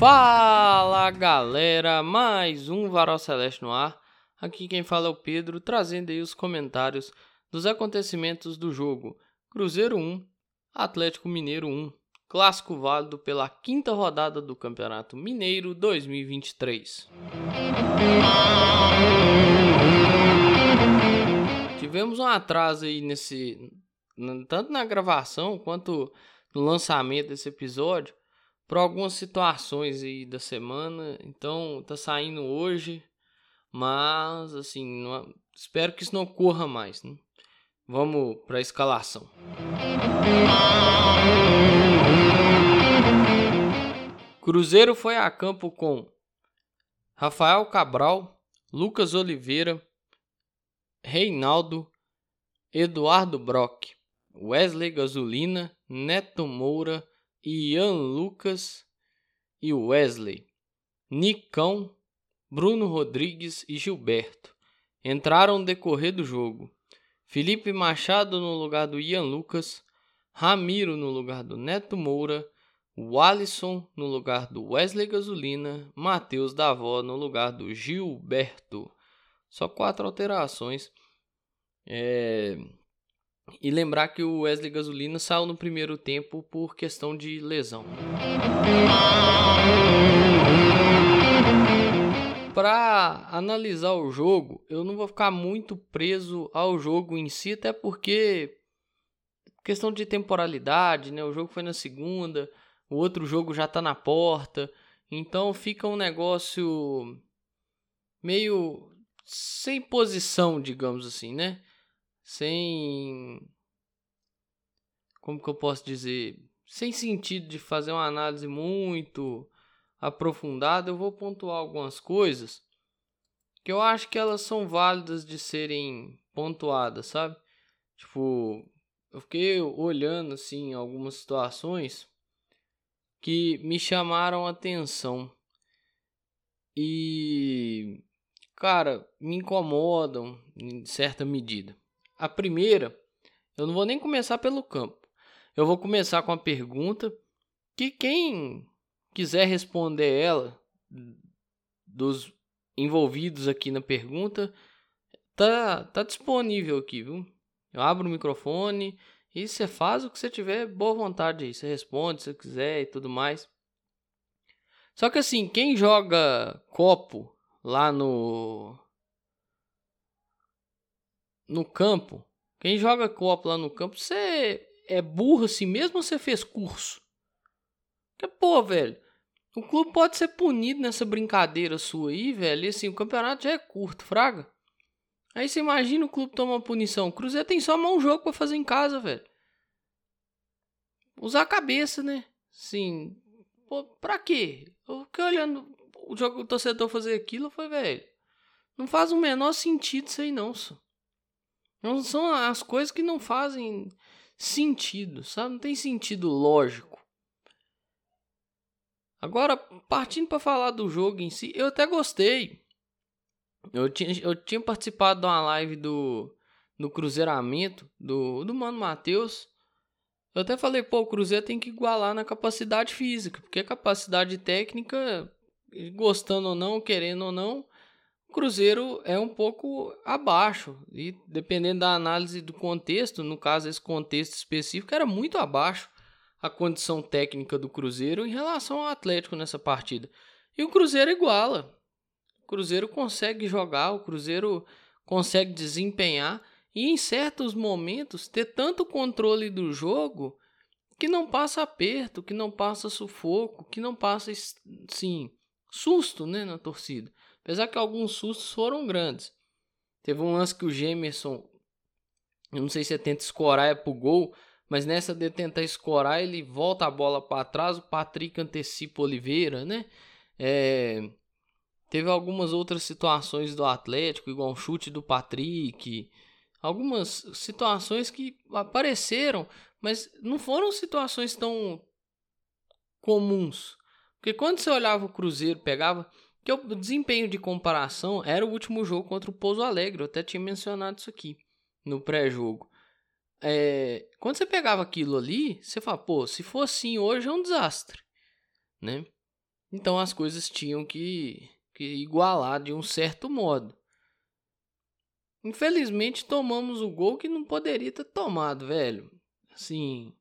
Fala galera, mais um Varal Celeste no ar. Aqui quem fala é o Pedro, trazendo aí os comentários dos acontecimentos do jogo Cruzeiro 1, Atlético Mineiro 1, clássico válido pela quinta rodada do Campeonato Mineiro 2023. Tivemos um atraso aí nesse tanto na gravação quanto no lançamento desse episódio por algumas situações aí da semana. Então tá saindo hoje, mas assim, não, espero que isso não ocorra mais. Né? Vamos para a escalação. Cruzeiro foi a campo com Rafael Cabral, Lucas Oliveira, Reinaldo, Eduardo Brock, Wesley Gasolina, Neto Moura, Ian Lucas e Wesley, Nicão, Bruno Rodrigues e Gilberto entraram no decorrer do jogo. Felipe Machado no lugar do Ian Lucas, Ramiro no lugar do Neto Moura, Walisson no lugar do Wesley Gasolina, Matheus Davó no lugar do Gilberto. Só quatro alterações. É... E lembrar que o Wesley Gasolina saiu no primeiro tempo por questão de lesão. Para analisar o jogo, eu não vou ficar muito preso ao jogo em si, até porque questão de temporalidade, né? O jogo foi na segunda, o outro jogo já tá na porta, então fica um negócio meio sem posição, digamos assim, né? Sem. Como que eu posso dizer? Sem sentido de fazer uma análise muito aprofundada, eu vou pontuar algumas coisas que eu acho que elas são válidas de serem pontuadas, sabe? Tipo, eu fiquei olhando assim algumas situações que me chamaram atenção. E cara, me incomodam em certa medida. A primeira, eu não vou nem começar pelo campo. Eu vou começar com a pergunta que quem quiser responder ela dos envolvidos aqui na pergunta tá tá disponível aqui, viu? Eu abro o microfone e você faz o que você tiver boa vontade aí, você responde se quiser e tudo mais. Só que assim, quem joga copo lá no no campo, quem joga copo lá no campo, você é burro assim mesmo ou você fez curso? Que pô, velho, o clube pode ser punido nessa brincadeira sua aí, velho. E assim, o campeonato já é curto, fraga. Aí você imagina o clube tomar uma punição. O Cruzeiro tem só um jogo para fazer em casa, velho. Usar a cabeça, né? Sim. Pô, pra quê? Eu fiquei olhando o jogo o torcedor fazer aquilo, foi, velho. Não faz o menor sentido isso aí, não, só. São as coisas que não fazem sentido, sabe? Não tem sentido lógico. Agora, partindo para falar do jogo em si, eu até gostei. Eu tinha, eu tinha participado de uma live do, do Cruzeiramento, do, do Mano Matheus. Eu até falei, pô, o Cruzeiro tem que igualar na capacidade física, porque a capacidade técnica, gostando ou não, querendo ou não, Cruzeiro é um pouco abaixo. E dependendo da análise do contexto, no caso esse contexto específico, era muito abaixo a condição técnica do Cruzeiro em relação ao Atlético nessa partida. E o Cruzeiro iguala. O Cruzeiro consegue jogar, o Cruzeiro consegue desempenhar e em certos momentos ter tanto controle do jogo que não passa aperto, que não passa sufoco, que não passa sim susto, né, na torcida. Apesar que alguns sustos foram grandes. Teve um lance que o Gemerson, eu não sei se é tenta escorar é pro gol, mas nessa de tentar escorar ele volta a bola para trás, o Patrick antecipa Oliveira, né? É, teve algumas outras situações do Atlético, igual um chute do Patrick, algumas situações que apareceram, mas não foram situações tão comuns. Porque quando você olhava o Cruzeiro, pegava que o desempenho de comparação era o último jogo contra o Pouso Alegre. Eu até tinha mencionado isso aqui no pré-jogo. É, quando você pegava aquilo ali, você fala, pô, se for assim hoje é um desastre, né? Então as coisas tinham que, que igualar de um certo modo. Infelizmente tomamos o gol que não poderia ter tomado, velho. Assim,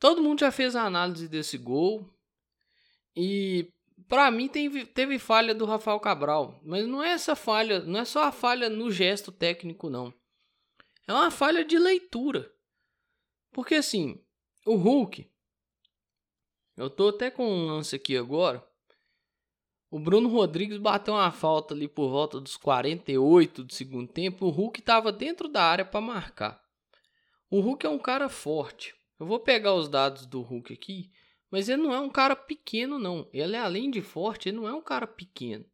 todo mundo já fez a análise desse gol e para mim teve, teve falha do Rafael Cabral, mas não é essa falha, não é só a falha no gesto técnico não. É uma falha de leitura. Porque assim, o Hulk eu tô até com um lance aqui agora. O Bruno Rodrigues bateu uma falta ali por volta dos 48 do segundo tempo. O Hulk estava dentro da área para marcar. O Hulk é um cara forte. Eu vou pegar os dados do Hulk aqui, mas ele não é um cara pequeno não. Ele é além de forte, ele não é um cara pequeno.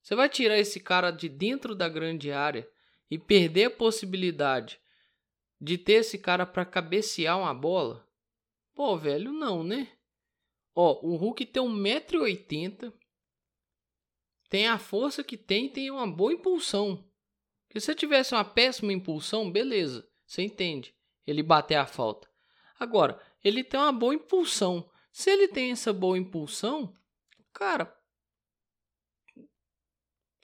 Você vai tirar esse cara de dentro da grande área e perder a possibilidade de ter esse cara para cabecear uma bola? Pô, velho, não, né? Ó, o Hulk tem 1,80m. Tem a força que tem tem uma boa impulsão. Se você tivesse uma péssima impulsão, beleza, você entende. Ele bater a falta. Agora, ele tem uma boa impulsão. Se ele tem essa boa impulsão, cara,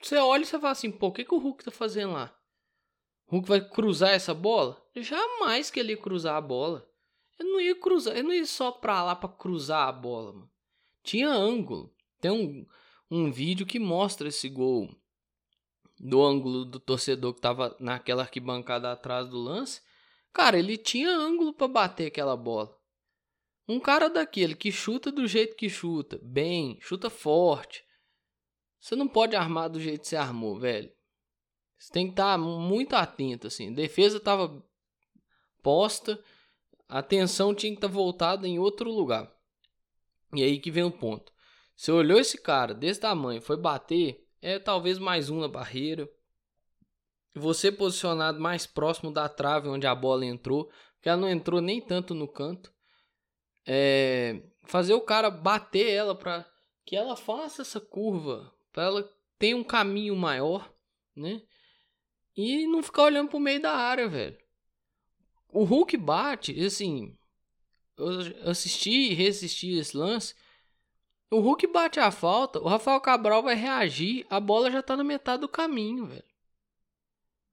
você olha e você fala assim, pô, o que, que o Hulk tá fazendo lá? O Hulk vai cruzar essa bola? Jamais que ele ia cruzar a bola. Eu não ia cruzar, eu não ia só pra lá pra cruzar a bola, mano. Tinha ângulo. Tem um, um vídeo que mostra esse gol do ângulo do torcedor que tava naquela arquibancada atrás do lance. Cara, ele tinha ângulo para bater aquela bola. Um cara daquele que chuta do jeito que chuta, bem, chuta forte. Você não pode armar do jeito que você armou, velho. Você tem que estar tá muito atento, assim. Defesa tava posta, a atenção tinha que estar tá voltada em outro lugar. E aí que vem o ponto. Você olhou esse cara desse tamanho, foi bater, é talvez mais um na barreira. Você posicionado mais próximo da trave onde a bola entrou, porque ela não entrou nem tanto no canto. É, fazer o cara bater ela para que ela faça essa curva, para ela ter um caminho maior, né? E não ficar olhando pro meio da área, velho. O Hulk bate, assim. Eu assisti e reassisti esse lance. O Hulk bate a falta, o Rafael Cabral vai reagir, a bola já tá na metade do caminho, velho.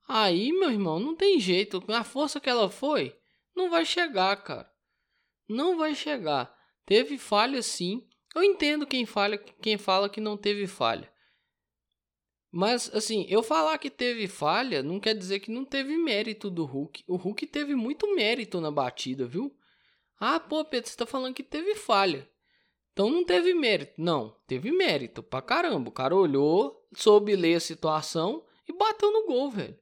Aí, meu irmão, não tem jeito. A força que ela foi, não vai chegar, cara. Não vai chegar. Teve falha sim. Eu entendo quem fala, quem fala que não teve falha. Mas, assim, eu falar que teve falha não quer dizer que não teve mérito do Hulk. O Hulk teve muito mérito na batida, viu? Ah, pô, Pedro, você tá falando que teve falha. Então não teve mérito. Não, teve mérito pra caramba. O cara olhou, soube ler a situação e bateu no gol, velho.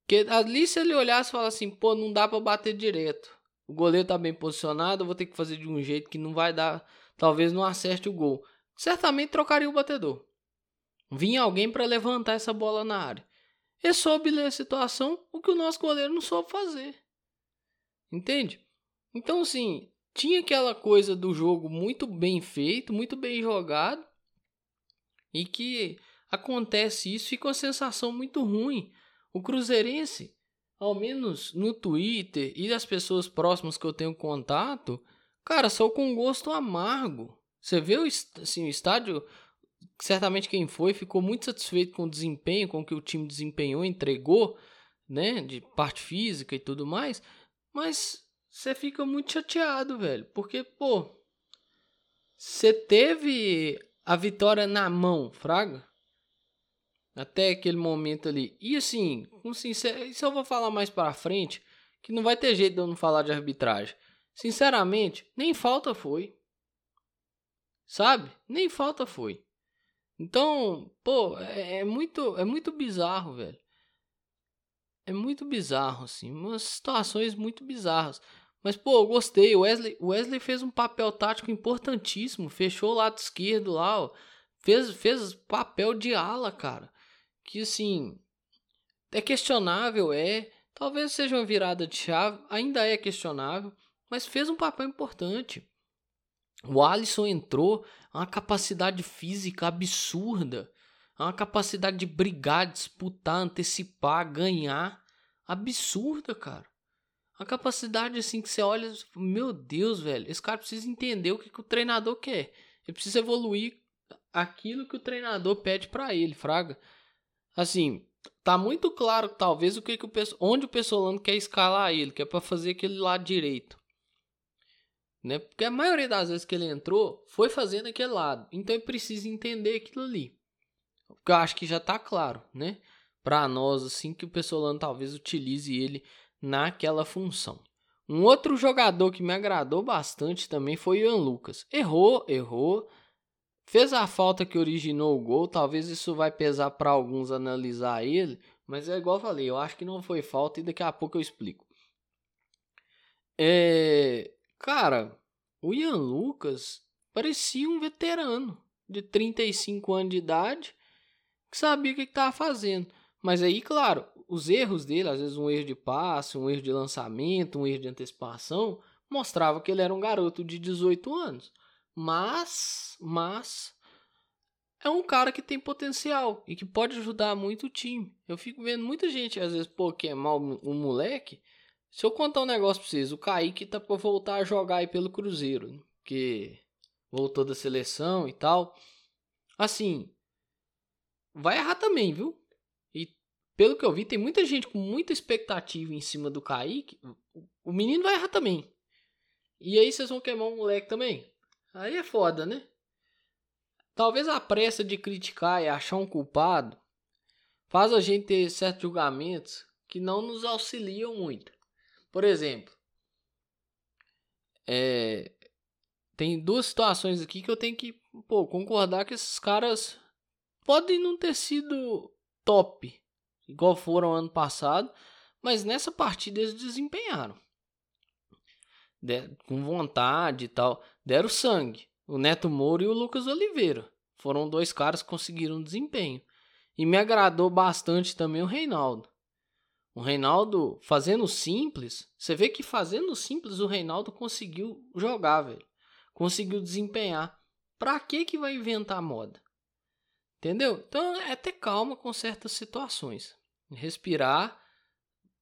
Porque ali se ele olhasse e falasse assim, pô, não dá pra bater direto. O goleiro tá bem posicionado, eu vou ter que fazer de um jeito que não vai dar, talvez não acerte o gol. Certamente trocaria o batedor. Vinha alguém para levantar essa bola na área. E soube ler a situação, o que o nosso goleiro não soube fazer. Entende? Então, assim, tinha aquela coisa do jogo muito bem feito, muito bem jogado, e que acontece isso, fica uma sensação muito ruim. O Cruzeirense, ao menos no Twitter e das pessoas próximas que eu tenho contato, cara, só com gosto amargo. Você vê o, assim, o estádio, certamente quem foi ficou muito satisfeito com o desempenho, com o que o time desempenhou, entregou, né, de parte física e tudo mais, mas você fica muito chateado, velho, porque pô, você teve a vitória na mão, fraga? Até aquele momento ali. E assim, com sincero, isso eu vou falar mais para frente, que não vai ter jeito de eu não falar de arbitragem. Sinceramente, nem falta foi. Sabe? Nem falta foi. Então, pô, é, é, muito, é muito bizarro, velho. É muito bizarro, assim. Umas situações muito bizarras. Mas, pô, eu gostei. O Wesley, Wesley fez um papel tático importantíssimo. Fechou o lado esquerdo lá, ó. Fez, fez papel de ala, cara. Que, assim, é questionável, é. Talvez seja uma virada de chave. Ainda é questionável. Mas fez um papel importante. O Alisson entrou, uma capacidade física absurda, uma capacidade de brigar, disputar, antecipar, ganhar, absurda, cara. Uma capacidade assim que você olha, meu Deus, velho, esse cara precisa entender o que, que o treinador quer. Ele precisa evoluir aquilo que o treinador pede para ele, fraga. Assim, tá muito claro talvez o que, que o onde o Pessolano quer escalar ele, que é para fazer aquele lado direito. Né? Porque a maioria das vezes que ele entrou foi fazendo aquele lado. Então ele precisa entender aquilo ali. Eu acho que já tá claro, né? Para nós assim que o Pessolano talvez utilize ele naquela função. Um outro jogador que me agradou bastante também foi o Ian Lucas. Errou, errou, Fez a falta que originou o gol, talvez isso vai pesar para alguns analisar ele, mas é igual eu falei, eu acho que não foi falta e daqui a pouco eu explico. É, cara, o Ian Lucas parecia um veterano de 35 anos de idade que sabia o que estava fazendo. Mas aí, claro, os erros dele, às vezes um erro de passe, um erro de lançamento, um erro de antecipação, mostrava que ele era um garoto de 18 anos. Mas, mas é um cara que tem potencial e que pode ajudar muito o time. Eu fico vendo muita gente às vezes pô, queimar o, o moleque. Se eu contar um negócio pra vocês, o Kaique tá pra voltar a jogar aí pelo Cruzeiro, que voltou da seleção e tal. Assim, vai errar também, viu? E pelo que eu vi, tem muita gente com muita expectativa em cima do Kaique. O menino vai errar também. E aí vocês vão queimar o moleque também? Aí é foda, né? Talvez a pressa de criticar e achar um culpado faz a gente ter certos julgamentos que não nos auxiliam muito. Por exemplo, é, tem duas situações aqui que eu tenho que pô, concordar que esses caras podem não ter sido top, igual foram ano passado, mas nessa partida eles desempenharam de, com vontade e tal, deram sangue. O Neto Moura e o Lucas Oliveira foram dois caras que conseguiram desempenho. E me agradou bastante também o Reinaldo. O Reinaldo fazendo simples, você vê que fazendo simples o Reinaldo conseguiu jogar, velho. Conseguiu desempenhar. Pra que que vai inventar moda? Entendeu? Então é ter calma com certas situações. Respirar.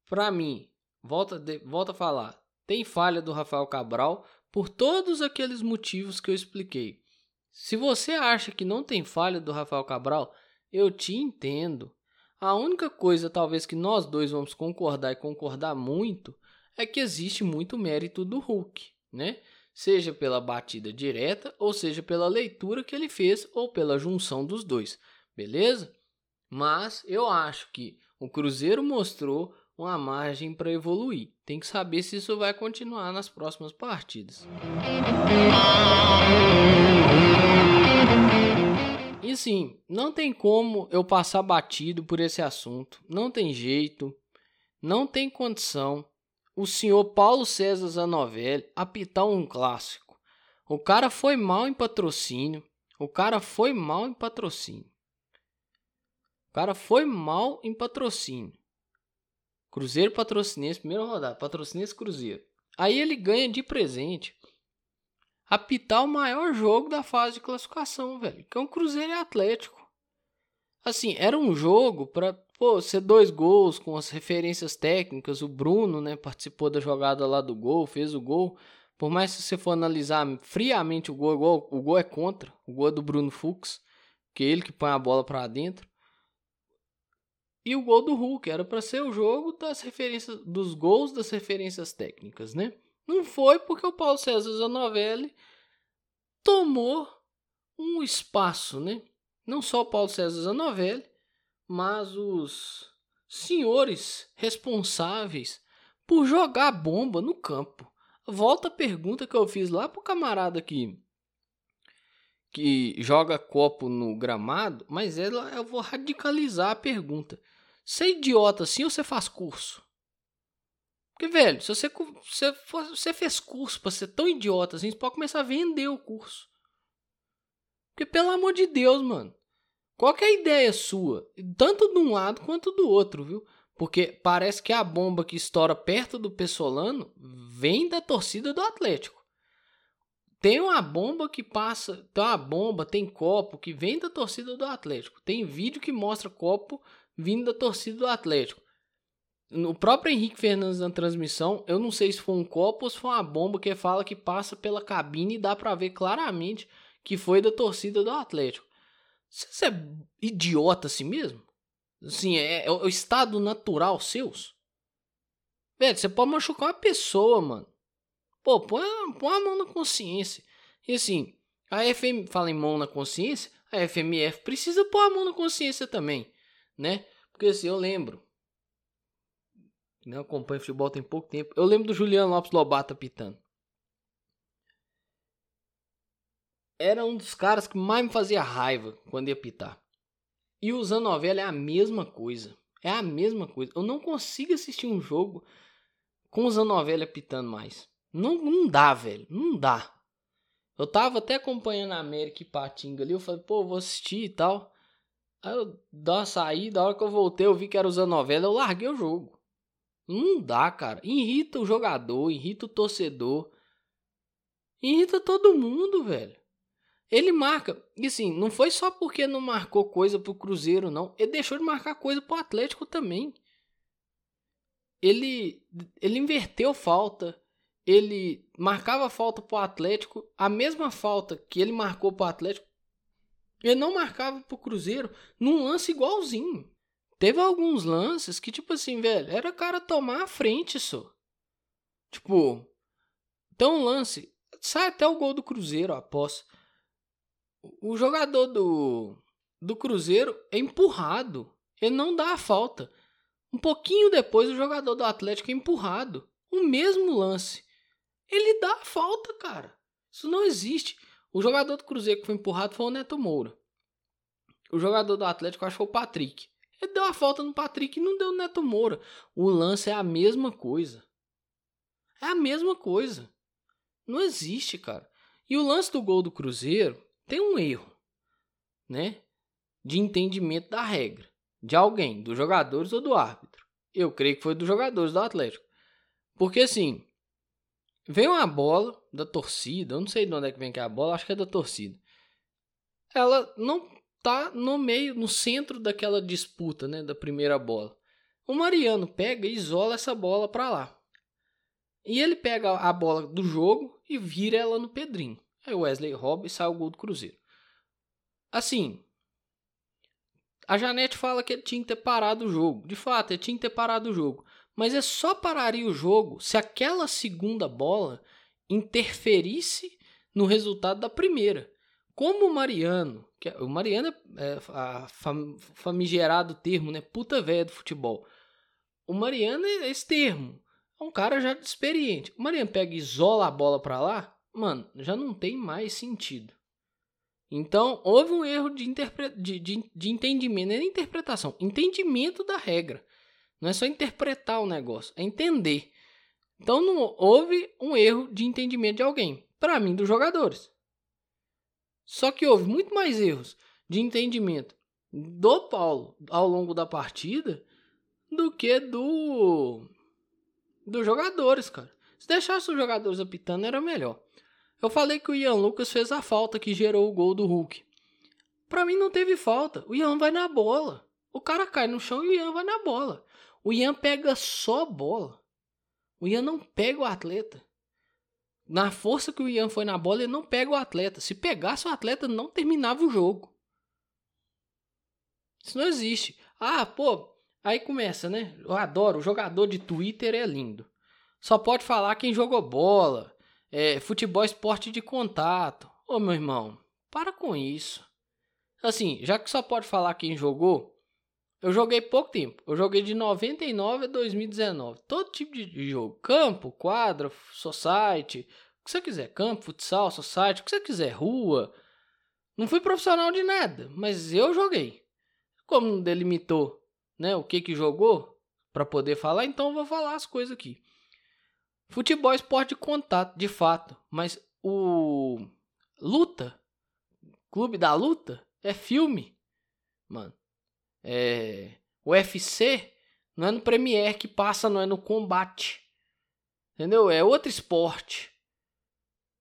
Pra mim, volta, de, volta a falar. Tem falha do Rafael Cabral por todos aqueles motivos que eu expliquei. Se você acha que não tem falha do Rafael Cabral, eu te entendo. A única coisa, talvez, que nós dois vamos concordar e concordar muito é que existe muito mérito do Hulk, né? Seja pela batida direta, ou seja pela leitura que ele fez, ou pela junção dos dois, beleza? Mas eu acho que o Cruzeiro mostrou uma margem para evoluir. Tem que saber se isso vai continuar nas próximas partidas. E sim, não tem como eu passar batido por esse assunto. Não tem jeito, não tem condição. O senhor Paulo César Zanovelli apitar um clássico. O cara foi mal em patrocínio. O cara foi mal em patrocínio. O cara foi mal em patrocínio. Cruzeiro Patrocinense, primeira rodada, Patrocinense Cruzeiro. Aí ele ganha de presente apitar o maior jogo da fase de classificação, velho, que é um Cruzeiro e Atlético. Assim, era um jogo para pô, ser dois gols com as referências técnicas. O Bruno, né, participou da jogada lá do gol, fez o gol. Por mais que você for analisar friamente o gol, o gol é contra, o gol é do Bruno Fux, que é ele que põe a bola para dentro. E o gol do Hulk era para ser o jogo das referências dos gols das referências técnicas, né? Não foi porque o Paulo César Zanovelli tomou um espaço, né? Não só o Paulo César Zanovelli, mas os senhores responsáveis por jogar bomba no campo. Volta a pergunta que eu fiz lá pro camarada aqui que joga copo no gramado, mas ela eu vou radicalizar a pergunta. Você é idiota assim ou você faz curso? Porque, velho, se você, for, você fez curso pra ser tão idiota assim, você pode começar a vender o curso. Porque, pelo amor de Deus, mano. Qual é a ideia sua? Tanto de um lado quanto do outro, viu? Porque parece que a bomba que estoura perto do Pessolano vem da torcida do Atlético. Tem uma bomba que passa, tem uma bomba, tem copo que vem da torcida do Atlético. Tem vídeo que mostra copo vindo da torcida do Atlético. No próprio Henrique Fernandes na transmissão, eu não sei se foi um copo ou se foi uma bomba que fala que passa pela cabine e dá para ver claramente que foi da torcida do Atlético. Você é idiota assim mesmo? Assim, é, é o estado natural seus? Velho, você pode machucar uma pessoa, mano. Pô, põe, põe a mão na consciência. E assim, a FM fala em mão na consciência, a FMF precisa pôr a mão na consciência também, né? Porque assim, eu lembro não acompanho futebol tem pouco tempo. Eu lembro do Juliano Lopes Lobato apitando. Era um dos caras que mais me fazia raiva quando ia apitar. E o Zanovelli é a mesma coisa. É a mesma coisa. Eu não consigo assistir um jogo com o Zanovelli apitando mais. Não, não dá, velho. Não dá. Eu tava até acompanhando a América e Patinga ali. Eu falei, pô, vou assistir e tal. Aí eu dei uma saída. A hora que eu voltei, eu vi que era o Zanovelli. Eu larguei o jogo. Não dá, cara. Irrita o jogador, irrita o torcedor. Irrita todo mundo, velho. Ele marca. E assim, não foi só porque não marcou coisa pro Cruzeiro, não. Ele deixou de marcar coisa pro Atlético também. Ele, ele inverteu falta. Ele marcava falta pro Atlético. A mesma falta que ele marcou pro Atlético. Ele não marcava pro Cruzeiro num lance igualzinho. Teve alguns lances que, tipo assim, velho, era o cara tomar a frente só. Tipo, então um lance, sai até o gol do Cruzeiro após. O jogador do, do Cruzeiro é empurrado. Ele não dá a falta. Um pouquinho depois, o jogador do Atlético é empurrado. O mesmo lance. Ele dá a falta, cara. Isso não existe. O jogador do Cruzeiro que foi empurrado foi o Neto Moura. O jogador do Atlético, acho que foi o Patrick. Ele deu a falta no Patrick e não deu no Neto Moura. O lance é a mesma coisa. É a mesma coisa. Não existe, cara. E o lance do gol do Cruzeiro tem um erro, né? De entendimento da regra. De alguém, dos jogadores ou do árbitro. Eu creio que foi dos jogadores do Atlético. Porque assim, vem uma bola da torcida, eu não sei de onde é que vem que é a bola, acho que é da torcida. Ela não tá no meio, no centro daquela disputa, né, da primeira bola. O Mariano pega e isola essa bola para lá. E ele pega a bola do jogo e vira ela no Pedrinho. Aí o Wesley rouba e sai o gol do Cruzeiro. Assim, a Janete fala que ele tinha que ter parado o jogo. De fato, ele tinha que ter parado o jogo. Mas é só pararia o jogo se aquela segunda bola interferisse no resultado da primeira. Como o Mariano, que é, o Mariano é a fam, famigerado termo, né? Puta velha do futebol. O Mariano é esse termo. É um cara já experiente. O Mariano pega e isola a bola para lá, mano, já não tem mais sentido. Então, houve um erro de, interpre... de, de, de entendimento, nem interpretação, entendimento da regra. Não é só interpretar o negócio, é entender. Então, não houve um erro de entendimento de alguém. Para mim, dos jogadores. Só que houve muito mais erros de entendimento do Paulo ao longo da partida do que do dos jogadores, cara. Se deixasse os jogadores apitando era melhor. Eu falei que o Ian Lucas fez a falta que gerou o gol do Hulk. Para mim não teve falta. O Ian vai na bola. O cara cai no chão e o Ian vai na bola. O Ian pega só bola. O Ian não pega o atleta na força que o Ian foi na bola, ele não pega o atleta. Se pegasse o atleta, não terminava o jogo. Isso não existe. Ah, pô, aí começa, né? Eu adoro, o jogador de Twitter é lindo. Só pode falar quem jogou bola, é, futebol esporte de contato. Ô meu irmão, para com isso. Assim, já que só pode falar quem jogou, eu joguei pouco tempo. Eu joguei de 99 a 2019. Todo tipo de jogo. Campo, quadra, society. O que você quiser. Campo, futsal, society. O que você quiser. Rua. Não fui profissional de nada. Mas eu joguei. Como delimitou né, o que que jogou para poder falar, então eu vou falar as coisas aqui. Futebol é esporte de contato, de fato. Mas o luta, clube da luta, é filme. Mano. É, o UFC não é no Premiere que passa, não é no combate. Entendeu? É outro esporte.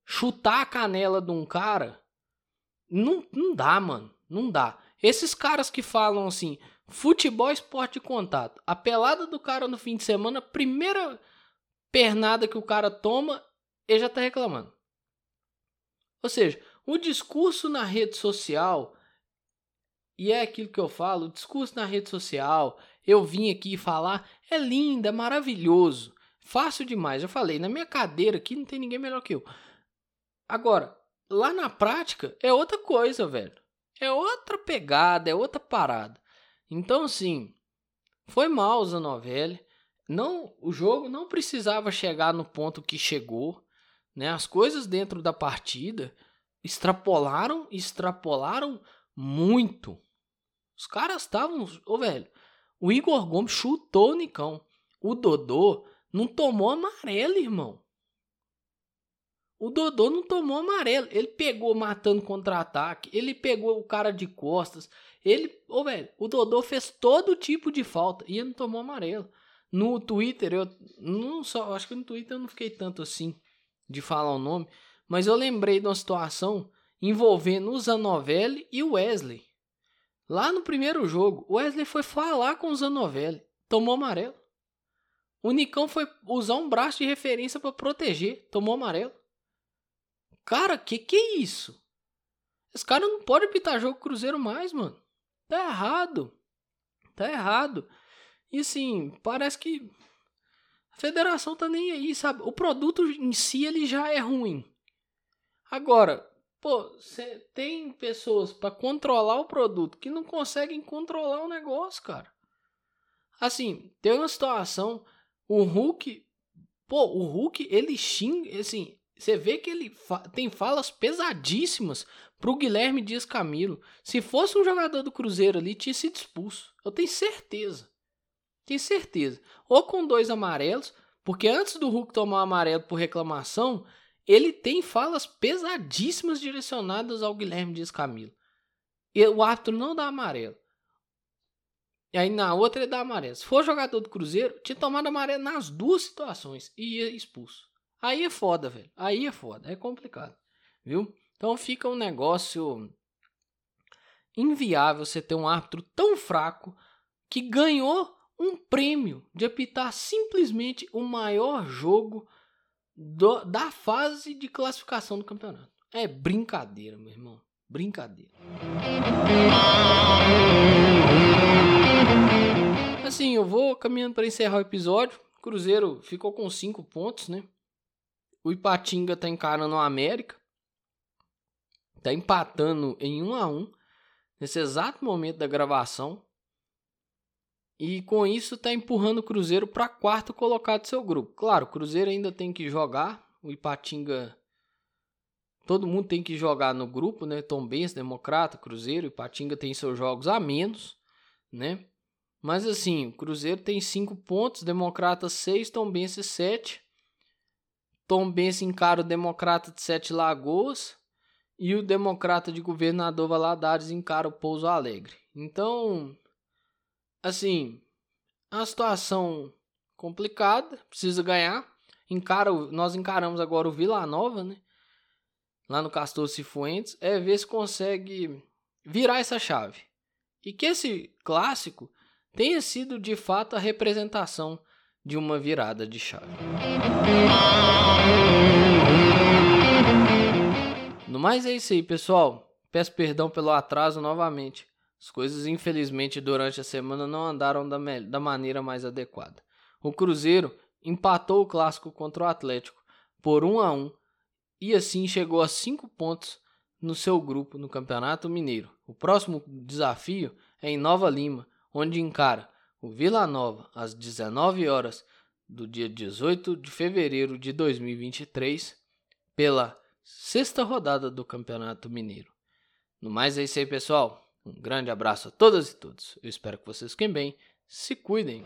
Chutar a canela de um cara não, não dá, mano. Não dá. Esses caras que falam assim, Futebol é esporte de contato. A pelada do cara no fim de semana, primeira pernada que o cara toma, ele já tá reclamando. Ou seja, o discurso na rede social, e é aquilo que eu falo, discurso na rede social, eu vim aqui falar, é lindo, é maravilhoso, fácil demais. Eu falei, na minha cadeira aqui não tem ninguém melhor que eu. Agora, lá na prática é outra coisa, velho. É outra pegada, é outra parada. Então, assim, foi mal Zanovelli. Não, o jogo não precisava chegar no ponto que chegou, né? As coisas dentro da partida extrapolaram, extrapolaram muito. Os caras estavam, ô oh, velho, o Igor Gomes chutou o Nicão. O Dodô não tomou amarelo, irmão. O Dodô não tomou amarelo. Ele pegou matando contra-ataque. Ele pegou o cara de costas. Ele, ô oh, velho, o Dodô fez todo tipo de falta e ele não tomou amarelo. No Twitter, eu não só, acho que no Twitter eu não fiquei tanto assim de falar o nome, mas eu lembrei de uma situação envolvendo o Zanovelli e o Wesley. Lá no primeiro jogo, o Wesley foi falar com o Zanovelli, tomou amarelo. O Nicão foi usar um braço de referência para proteger, tomou amarelo. Cara, que que é isso? Esse cara não pode pitar jogo Cruzeiro mais, mano. Tá errado. Tá errado. E assim, parece que a federação tá nem aí, sabe? O produto em si ele já é ruim. Agora, pô, tem pessoas para controlar o produto que não conseguem controlar o negócio, cara. Assim, tem uma situação, o Hulk, pô, o Hulk, ele xinga, assim, você vê que ele fa tem falas pesadíssimas pro Guilherme Dias Camilo. Se fosse um jogador do Cruzeiro ali, tinha sido expulso. Eu tenho certeza. Tenho certeza. Ou com dois amarelos, porque antes do Hulk tomar o amarelo por reclamação, ele tem falas pesadíssimas direcionadas ao Guilherme Dias Camilo. E o árbitro não dá amarelo. E aí na outra ele dá amarelo. Se for jogador do Cruzeiro, tinha tomado amarelo nas duas situações e ia expulso. Aí é foda, velho. Aí é foda. É complicado. Viu? Então fica um negócio inviável você ter um árbitro tão fraco que ganhou um prêmio de apitar simplesmente o maior jogo do, da fase de classificação do campeonato. É brincadeira, meu irmão. Brincadeira. Assim, eu vou caminhando para encerrar o episódio. Cruzeiro ficou com 5 pontos, né? O Ipatinga tá encarando o América. Tá empatando em 1 um a 1 um, nesse exato momento da gravação. E com isso está empurrando o Cruzeiro para quarto colocado do seu grupo. Claro, o Cruzeiro ainda tem que jogar. O Ipatinga. Todo mundo tem que jogar no grupo, né? Tom Benz, Democrata, Cruzeiro. Ipatinga tem seus jogos a menos, né? Mas assim, o Cruzeiro tem 5 pontos, Democrata 6, Tom Benz 7. Tom Benz encara o Democrata de Sete Lagoas. E o Democrata de Governador Valadares encara o Pouso Alegre. Então, assim, é uma situação complicada, precisa ganhar. Encara, nós encaramos agora o Vila Nova, né? Lá no Castor Cifuentes, é ver se consegue virar essa chave. E que esse clássico tenha sido de fato a representação de uma virada de chave. No mais é isso aí, pessoal. Peço perdão pelo atraso novamente. As coisas, infelizmente, durante a semana não andaram da, da maneira mais adequada. O Cruzeiro empatou o clássico contra o Atlético por 1 a 1 e assim chegou a 5 pontos no seu grupo no Campeonato Mineiro. O próximo desafio é em Nova Lima, onde encara o Vila Nova às 19 horas do dia 18 de fevereiro de 2023 pela sexta rodada do Campeonato Mineiro. No mais é isso aí, pessoal. Um grande abraço a todas e todos. Eu espero que vocês fiquem bem. Se cuidem.